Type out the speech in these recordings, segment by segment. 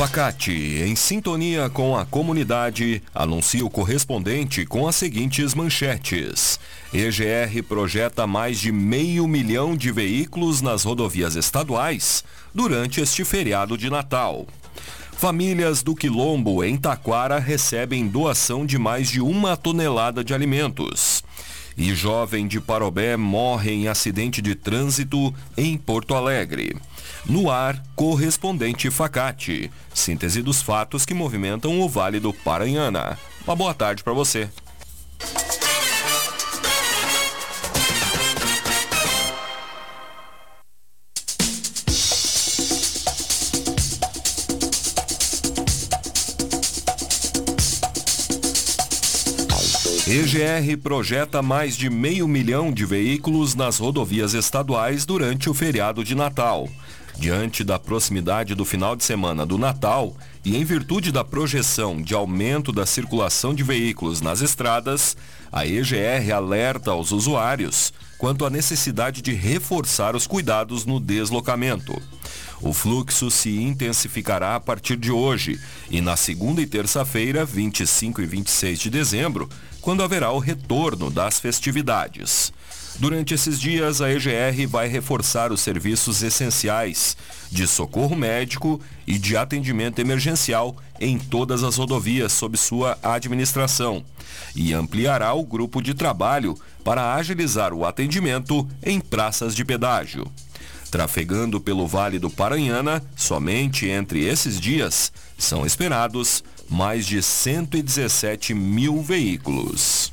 Facate, em sintonia com a comunidade, anuncia o correspondente com as seguintes manchetes. EGR projeta mais de meio milhão de veículos nas rodovias estaduais durante este feriado de Natal. Famílias do Quilombo, em Taquara, recebem doação de mais de uma tonelada de alimentos. E jovem de Parobé morre em acidente de trânsito em Porto Alegre. No ar, correspondente Facate. Síntese dos fatos que movimentam o Vale do Paranhana. Uma boa tarde para você. EGR projeta mais de meio milhão de veículos nas rodovias estaduais durante o feriado de Natal. Diante da proximidade do final de semana do Natal e em virtude da projeção de aumento da circulação de veículos nas estradas, a EGR alerta aos usuários quanto à necessidade de reforçar os cuidados no deslocamento. O fluxo se intensificará a partir de hoje e na segunda e terça-feira, 25 e 26 de dezembro, quando haverá o retorno das festividades. Durante esses dias, a EGR vai reforçar os serviços essenciais de socorro médico e de atendimento emergencial em todas as rodovias sob sua administração e ampliará o grupo de trabalho para agilizar o atendimento em praças de pedágio. Trafegando pelo Vale do Paranhana, somente entre esses dias, são esperados mais de 117 mil veículos.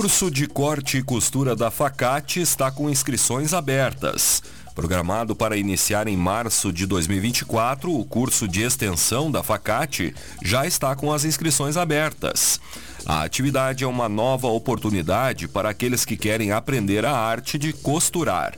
Curso de corte e costura da Facate está com inscrições abertas. Programado para iniciar em março de 2024, o curso de extensão da Facate já está com as inscrições abertas. A atividade é uma nova oportunidade para aqueles que querem aprender a arte de costurar.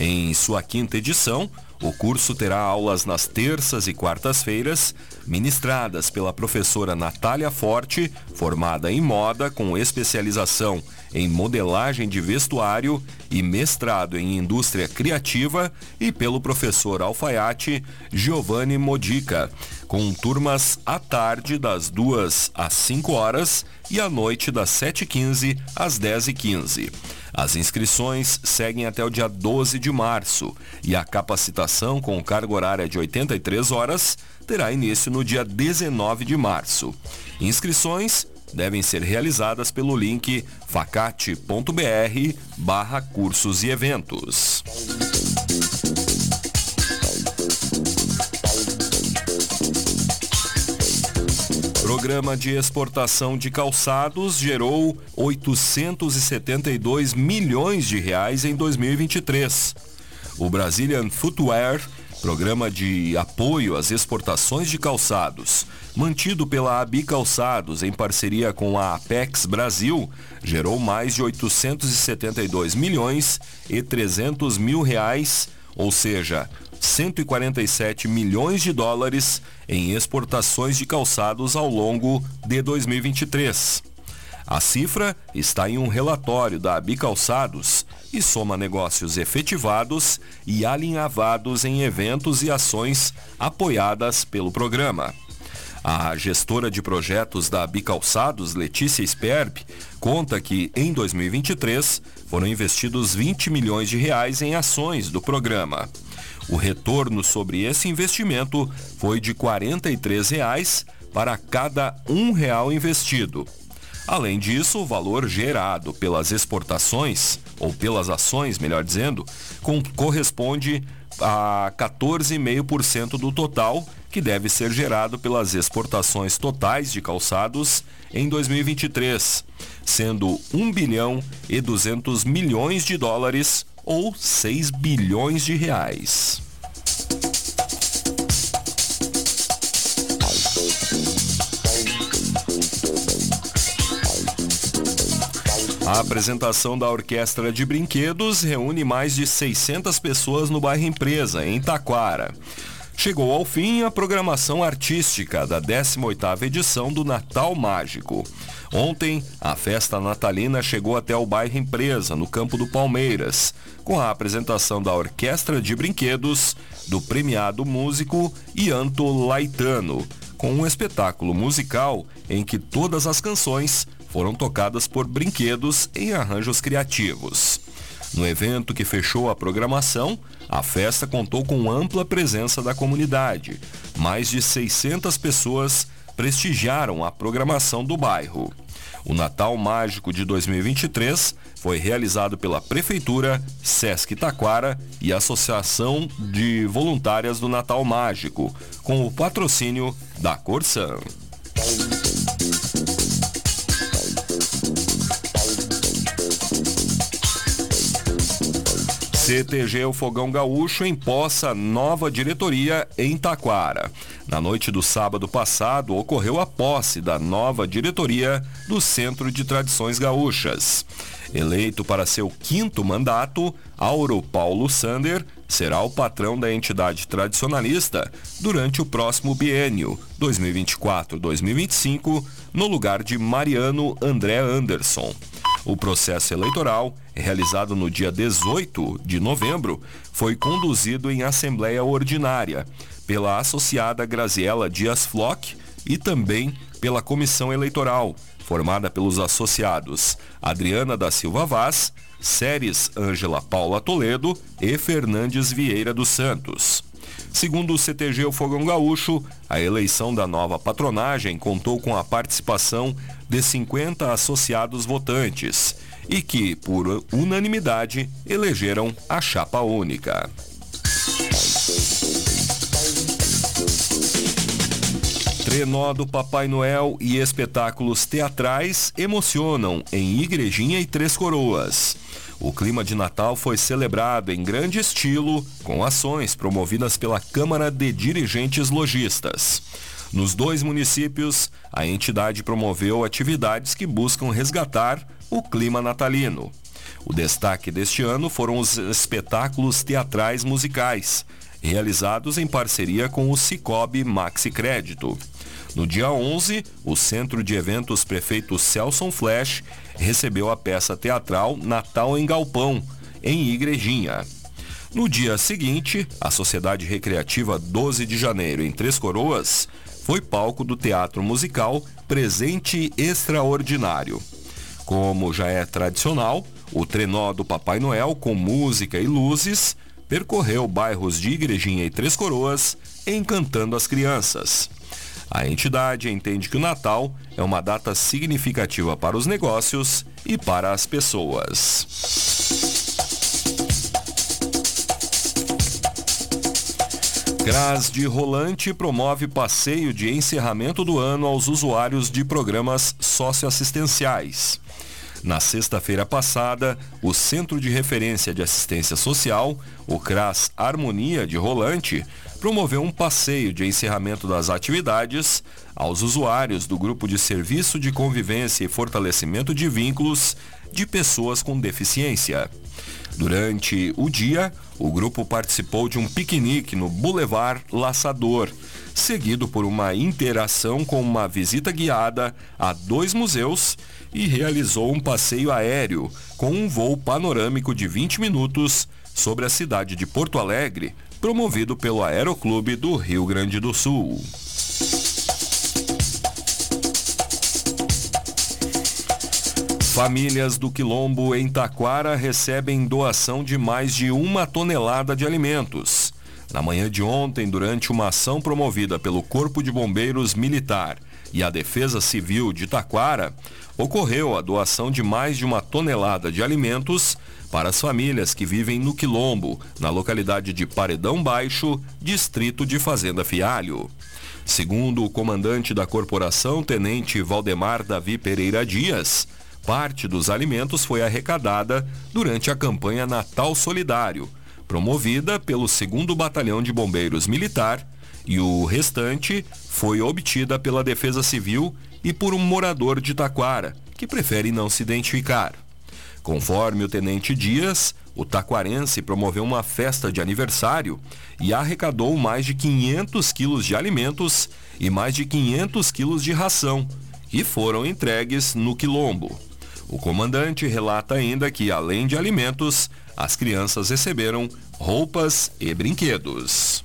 Em sua quinta edição, o curso terá aulas nas terças e quartas-feiras, ministradas pela professora Natália Forte, formada em moda com especialização em modelagem de vestuário e mestrado em indústria criativa, e pelo professor alfaiate Giovanni Modica, com turmas à tarde das 2 às 5 horas e à noite das 7h15 às 10h15. As inscrições seguem até o dia 12 de março e a capacitação com carga horária de 83 horas terá início no dia 19 de março. Inscrições devem ser realizadas pelo link facate.br barra cursos e eventos. Programa de exportação de calçados gerou 872 milhões de reais em 2023. O Brazilian Footwear, programa de apoio às exportações de calçados, mantido pela Abi Calçados em parceria com a Apex Brasil, gerou mais de 872 milhões e 300 mil reais, ou seja, 147 milhões de dólares em exportações de calçados ao longo de 2023. A cifra está em um relatório da Bicalçados e soma negócios efetivados e alinhavados em eventos e ações apoiadas pelo programa. A gestora de projetos da Bicalçados, Letícia Sperb, conta que em 2023 foram investidos 20 milhões de reais em ações do programa. O retorno sobre esse investimento foi de 43 reais para cada um real investido. Além disso, o valor gerado pelas exportações, ou pelas ações, melhor dizendo, com, corresponde a 14,5% do total que deve ser gerado pelas exportações totais de calçados em 2023, sendo 1 bilhão e 200 milhões de dólares ou 6 bilhões de reais. A apresentação da Orquestra de Brinquedos reúne mais de 600 pessoas no bairro Empresa, em Taquara. Chegou ao fim a programação artística da 18ª edição do Natal Mágico. Ontem, a festa natalina chegou até o bairro Empresa, no campo do Palmeiras, com a apresentação da Orquestra de Brinquedos, do premiado músico Ianto Laitano, com um espetáculo musical em que todas as canções foram tocadas por brinquedos em arranjos criativos. No evento que fechou a programação, a festa contou com ampla presença da comunidade. Mais de 600 pessoas prestigiaram a programação do bairro. O Natal Mágico de 2023 foi realizado pela Prefeitura, Sesc Taquara e Associação de Voluntárias do Natal Mágico, com o patrocínio da Corsan. CTG O Fogão Gaúcho empossa nova diretoria em Taquara. Na noite do sábado passado, ocorreu a posse da nova diretoria do Centro de Tradições Gaúchas. Eleito para seu quinto mandato, Auro Paulo Sander será o patrão da entidade tradicionalista durante o próximo biênio 2024-2025, no lugar de Mariano André Anderson. O processo eleitoral, realizado no dia 18 de novembro, foi conduzido em assembleia ordinária pela associada Graziela Dias Flock e também pela comissão eleitoral, formada pelos associados Adriana da Silva Vaz, Séries Ângela Paula Toledo e Fernandes Vieira dos Santos. Segundo o CTG O Fogão Gaúcho, a eleição da nova patronagem contou com a participação de 50 associados votantes e que, por unanimidade, elegeram a chapa única. Trenó do Papai Noel e espetáculos teatrais emocionam em Igrejinha e Três Coroas. O clima de Natal foi celebrado em grande estilo, com ações promovidas pela Câmara de Dirigentes Logistas. Nos dois municípios, a entidade promoveu atividades que buscam resgatar o clima natalino. O destaque deste ano foram os espetáculos teatrais musicais, realizados em parceria com o Cicobi Maxi Crédito. No dia 11, o Centro de Eventos Prefeito Celson Flash recebeu a peça teatral Natal em Galpão, em Igrejinha. No dia seguinte, a Sociedade Recreativa 12 de Janeiro, em Três Coroas, foi palco do teatro musical Presente Extraordinário. Como já é tradicional, o trenó do Papai Noel, com música e luzes, percorreu bairros de Igrejinha e Três Coroas, encantando as crianças. A entidade entende que o Natal é uma data significativa para os negócios e para as pessoas. Gras de Rolante promove passeio de encerramento do ano aos usuários de programas socioassistenciais. Na sexta-feira passada, o Centro de Referência de Assistência Social, o CRAS Harmonia de Rolante, promoveu um passeio de encerramento das atividades aos usuários do Grupo de Serviço de Convivência e Fortalecimento de Vínculos de Pessoas com Deficiência. Durante o dia, o grupo participou de um piquenique no Boulevard Laçador, seguido por uma interação com uma visita guiada a dois museus e realizou um passeio aéreo com um voo panorâmico de 20 minutos sobre a cidade de Porto Alegre, promovido pelo Aeroclube do Rio Grande do Sul. Famílias do Quilombo em Taquara recebem doação de mais de uma tonelada de alimentos. Na manhã de ontem, durante uma ação promovida pelo Corpo de Bombeiros Militar e a Defesa Civil de Taquara, ocorreu a doação de mais de uma tonelada de alimentos para as famílias que vivem no Quilombo, na localidade de Paredão Baixo, distrito de Fazenda Fialho. Segundo o comandante da corporação, tenente Valdemar Davi Pereira Dias, parte dos alimentos foi arrecadada durante a campanha Natal Solidário, promovida pelo 2 Batalhão de Bombeiros Militar, e o restante foi obtida pela Defesa Civil e por um morador de Taquara, que prefere não se identificar. Conforme o tenente Dias, o taquarense promoveu uma festa de aniversário e arrecadou mais de 500 quilos de alimentos e mais de 500 quilos de ração, que foram entregues no Quilombo. O comandante relata ainda que, além de alimentos, as crianças receberam roupas e brinquedos.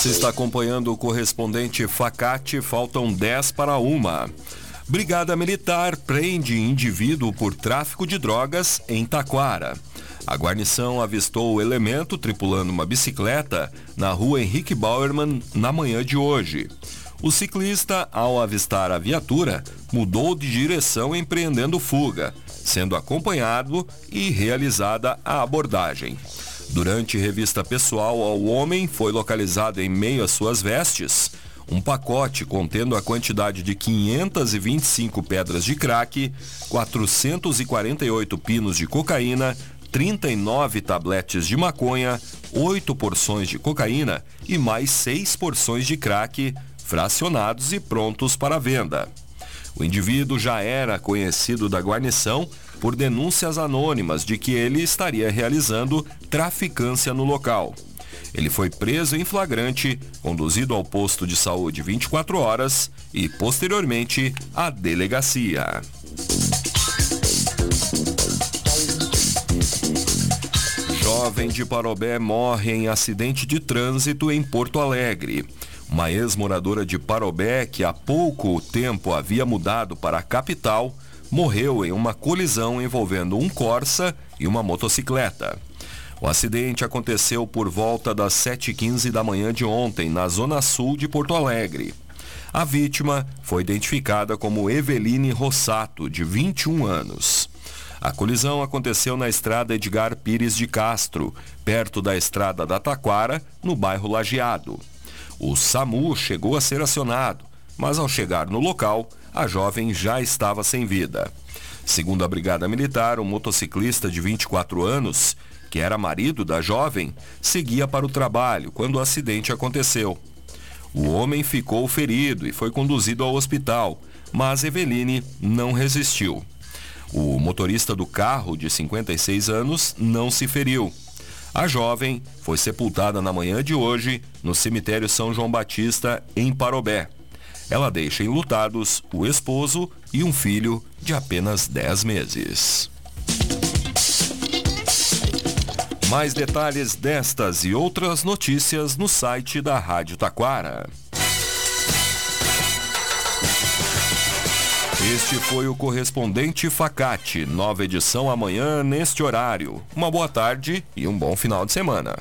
Você está acompanhando o correspondente Facate, faltam 10 para uma. Brigada Militar prende indivíduo por tráfico de drogas em Taquara. A guarnição avistou o elemento tripulando uma bicicleta na rua Henrique Bauerman na manhã de hoje. O ciclista, ao avistar a viatura, mudou de direção empreendendo fuga, sendo acompanhado e realizada a abordagem. Durante revista pessoal ao homem, foi localizado em meio às suas vestes um pacote contendo a quantidade de 525 pedras de crack, 448 pinos de cocaína, 39 tabletes de maconha, 8 porções de cocaína e mais 6 porções de crack, fracionados e prontos para venda. O indivíduo já era conhecido da guarnição por denúncias anônimas de que ele estaria realizando traficância no local. Ele foi preso em flagrante, conduzido ao posto de saúde 24 horas e, posteriormente, à delegacia. Jovem de Parobé morre em acidente de trânsito em Porto Alegre. Uma ex-moradora de Parobé, que há pouco tempo havia mudado para a capital, morreu em uma colisão envolvendo um Corsa e uma motocicleta. O acidente aconteceu por volta das 7h15 da manhã de ontem, na zona sul de Porto Alegre. A vítima foi identificada como Eveline Rossato, de 21 anos. A colisão aconteceu na estrada Edgar Pires de Castro, perto da estrada da Taquara, no bairro Lajeado. O SAMU chegou a ser acionado, mas ao chegar no local, a jovem já estava sem vida. Segundo a Brigada Militar, o motociclista de 24 anos que era marido da jovem, seguia para o trabalho quando o acidente aconteceu. O homem ficou ferido e foi conduzido ao hospital, mas Eveline não resistiu. O motorista do carro, de 56 anos, não se feriu. A jovem foi sepultada na manhã de hoje no cemitério São João Batista, em Parobé. Ela deixa enlutados o esposo e um filho de apenas 10 meses. Mais detalhes destas e outras notícias no site da Rádio Taquara. Este foi o correspondente Facate, nova edição amanhã neste horário. Uma boa tarde e um bom final de semana.